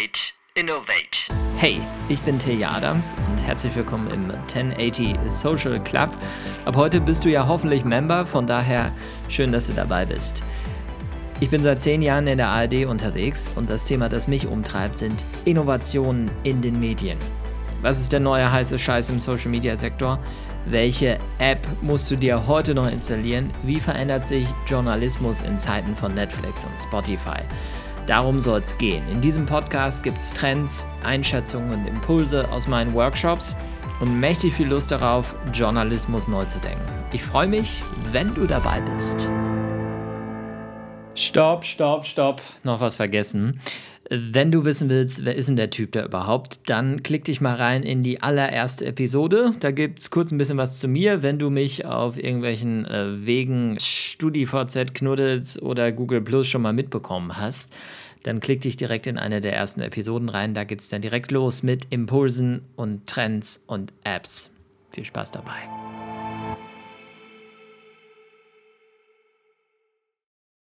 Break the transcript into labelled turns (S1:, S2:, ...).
S1: Wait, innovate.
S2: Hey, ich bin Tilja Adams und herzlich willkommen im 1080 Social Club. Ab heute bist du ja hoffentlich Member, von daher schön, dass du dabei bist. Ich bin seit zehn Jahren in der ARD unterwegs und das Thema, das mich umtreibt, sind Innovationen in den Medien. Was ist der neue heiße Scheiß im Social Media Sektor? Welche App musst du dir heute noch installieren? Wie verändert sich Journalismus in Zeiten von Netflix und Spotify? Darum soll es gehen. In diesem Podcast gibt es Trends, Einschätzungen und Impulse aus meinen Workshops und mächtig viel Lust darauf, Journalismus neu zu denken. Ich freue mich, wenn du dabei bist. Stopp, stopp, stopp. Noch was vergessen. Wenn du wissen willst, wer ist denn der Typ da überhaupt, dann klick dich mal rein in die allererste Episode. Da gibt es kurz ein bisschen was zu mir. Wenn du mich auf irgendwelchen äh, Wegen StudiVZ, Knuddels oder Google Plus schon mal mitbekommen hast, dann klick dich direkt in eine der ersten Episoden rein. Da geht es dann direkt los mit Impulsen und Trends und Apps. Viel Spaß dabei.